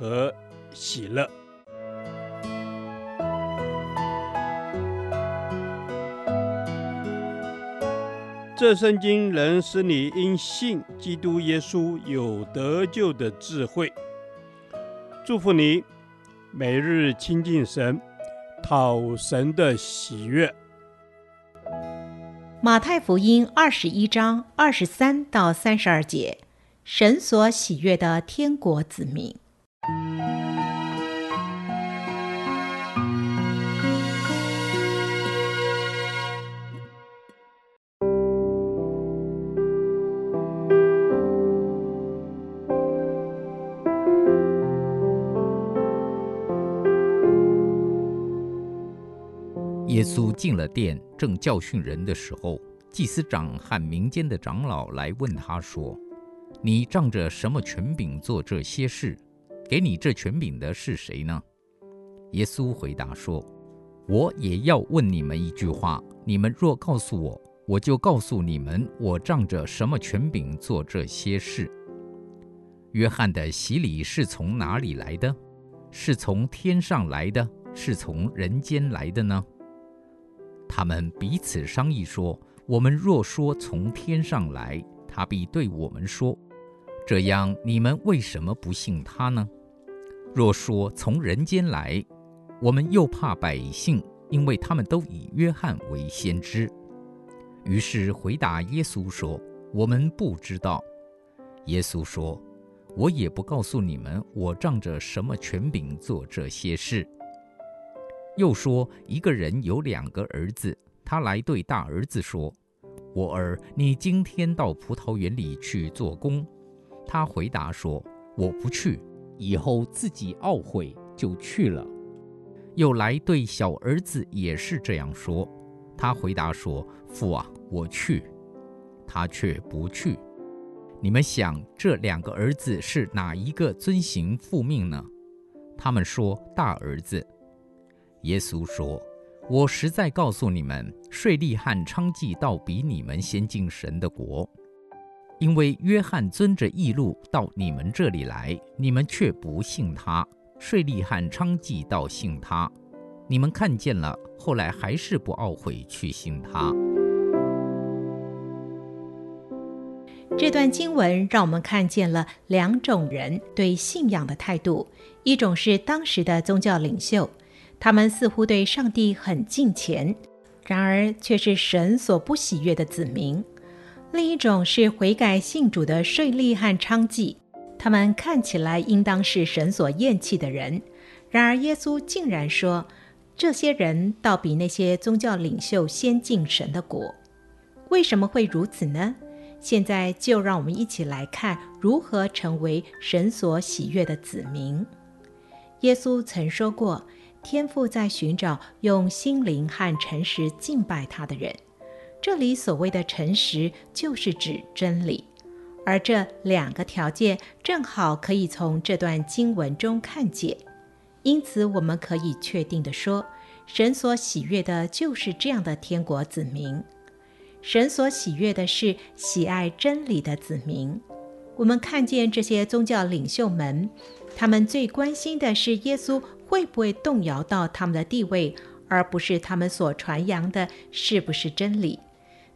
和喜乐。这圣经能使你因信基督耶稣有得救的智慧。祝福你，每日亲近神，讨神的喜悦。马太福音二十一章二十三到三十二节，神所喜悦的天国子民。耶稣进了殿，正教训人的时候，祭司长和民间的长老来问他说：“你仗着什么权柄做这些事？给你这权柄的是谁呢？”耶稣回答说：“我也要问你们一句话，你们若告诉我，我就告诉你们，我仗着什么权柄做这些事。约翰的洗礼是从哪里来的？是从天上来的，是从人间来的呢？”他们彼此商议说：“我们若说从天上来，他必对我们说：这样你们为什么不信他呢？若说从人间来，我们又怕百姓，因为他们都以约翰为先知。于是回答耶稣说：我们不知道。耶稣说：我也不告诉你们，我仗着什么权柄做这些事。”又说，一个人有两个儿子，他来对大儿子说：“我儿，你今天到葡萄园里去做工。”他回答说：“我不去。”以后自己懊悔，就去了。又来对小儿子也是这样说，他回答说：“父啊，我去。”他却不去。你们想，这两个儿子是哪一个遵行父命呢？他们说：“大儿子。”耶稣说：“我实在告诉你们，税吏和娼妓倒比你们先进神的国，因为约翰遵着义路到你们这里来，你们却不信他；税吏和娼妓倒信他，你们看见了，后来还是不懊悔去信他。”这段经文让我们看见了两种人对信仰的态度：一种是当时的宗教领袖。他们似乎对上帝很敬虔，然而却是神所不喜悦的子民。另一种是悔改信主的税吏和娼妓，他们看起来应当是神所厌弃的人，然而耶稣竟然说，这些人倒比那些宗教领袖先进神的国。为什么会如此呢？现在就让我们一起来看如何成为神所喜悦的子民。耶稣曾说过。天父在寻找用心灵和诚实敬拜他的人。这里所谓的诚实，就是指真理。而这两个条件正好可以从这段经文中看见。因此，我们可以确定地说，神所喜悦的就是这样的天国子民。神所喜悦的是喜爱真理的子民。我们看见这些宗教领袖们，他们最关心的是耶稣。会不会动摇到他们的地位，而不是他们所传扬的是不是真理？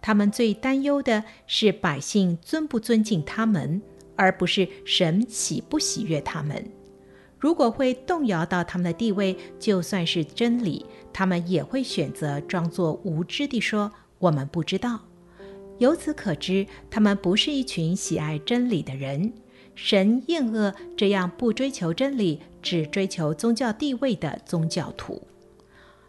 他们最担忧的是百姓尊不尊敬他们，而不是神喜不喜悦他们。如果会动摇到他们的地位，就算是真理，他们也会选择装作无知地说：“我们不知道。”由此可知，他们不是一群喜爱真理的人。神厌恶这样不追求真理，只追求宗教地位的宗教徒，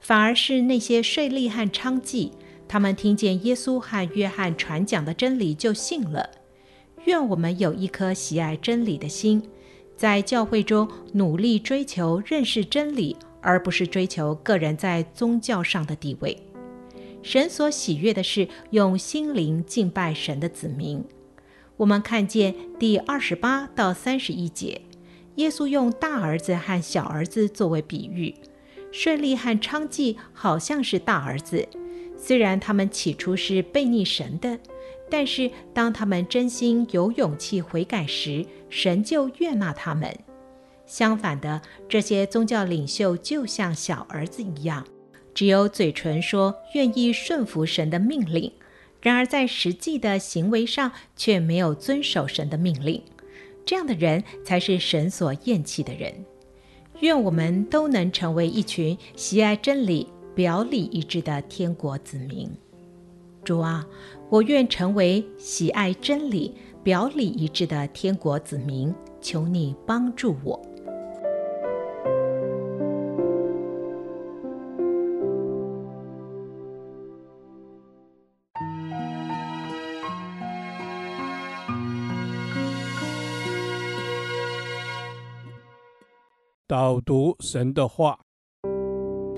反而是那些税吏和娼妓，他们听见耶稣和约翰传讲的真理就信了。愿我们有一颗喜爱真理的心，在教会中努力追求认识真理，而不是追求个人在宗教上的地位。神所喜悦的是用心灵敬拜神的子民。我们看见第二十八到三十一节，耶稣用大儿子和小儿子作为比喻。顺利和娼妓好像是大儿子，虽然他们起初是悖逆神的，但是当他们真心有勇气悔改时，神就悦纳他们。相反的，这些宗教领袖就像小儿子一样。只有嘴唇说愿意顺服神的命令，然而在实际的行为上却没有遵守神的命令。这样的人才是神所厌弃的人。愿我们都能成为一群喜爱真理、表里一致的天国子民。主啊，我愿成为喜爱真理、表里一致的天国子民。求你帮助我。导读神的话，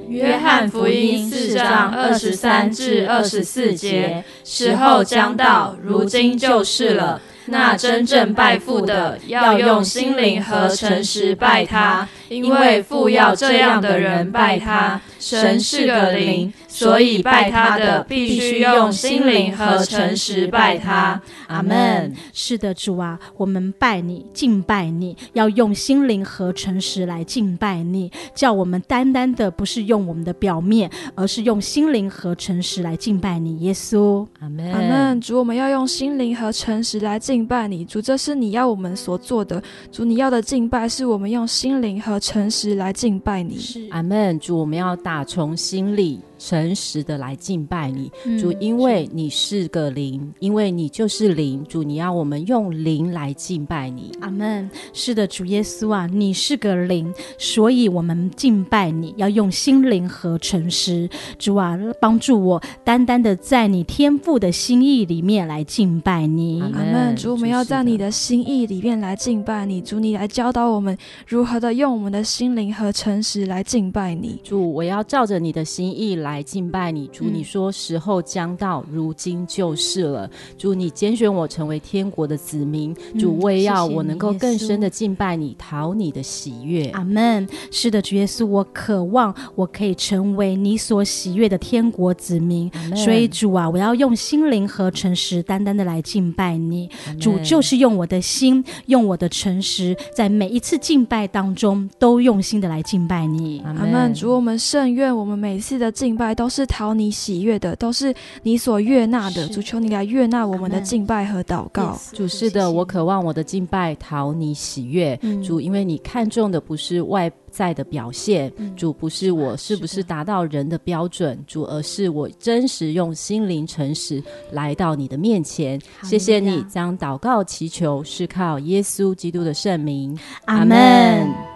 约翰福音四章二十三至二十四节：时候将到，如今就是了。那真正拜父的，要用心灵和诚实拜他，因为父要这样的人拜他。神是个灵。所以拜他的必须用心灵和诚实拜他。阿门。是的，主啊，我们拜你，敬拜你，要用心灵和诚实来敬拜你。叫我们单单的不是用我们的表面，而是用心灵和诚实来敬拜你，耶稣。阿门。阿门。主，我们要用心灵和诚实来敬敬拜你。主，这是你要我们所做的。主，你要的敬拜是我们用心灵和诚实来敬拜你。是。阿门。主，我们要打从心里。诚实的来敬拜你，主，因为你是个灵，因为你就是灵，主，你要我们用灵来敬拜你。阿门。是的，主耶稣啊，你是个灵，所以我们敬拜你，要用心灵和诚实。主啊，帮助我单单的在你天赋的心意里面来敬拜你。阿门。主，我们要在你的心意里面来敬拜你。主，你来教导我们如何的用我们的心灵和诚实来敬拜你。主，我要照着你的心意来。来敬拜你，主，你说时候将到，嗯、如今就是了。主，你拣选我成为天国的子民，嗯、主，为要我能够更深的敬拜你，讨你的喜悦。阿门。是的，主耶稣，我渴望我可以成为你所喜悦的天国子民。所以，主啊，我要用心灵和诚实，单单的来敬拜你。主，就是用我的心，用我的诚实，在每一次敬拜当中，都用心的来敬拜你。阿门。主，我们圣愿我们每次的敬拜都是讨你喜悦的，都是你所悦纳的。主，求你来悦纳我们的敬拜和祷告。主，是的，我渴望我的敬拜讨你喜悦。嗯、主，因为你看重的不是外在的表现，嗯、主不是我是不是达到人的标准，主，而是我真实用心灵诚实来到你的面前。谢谢你将祷告祈求是靠耶稣基督的圣名。阿门。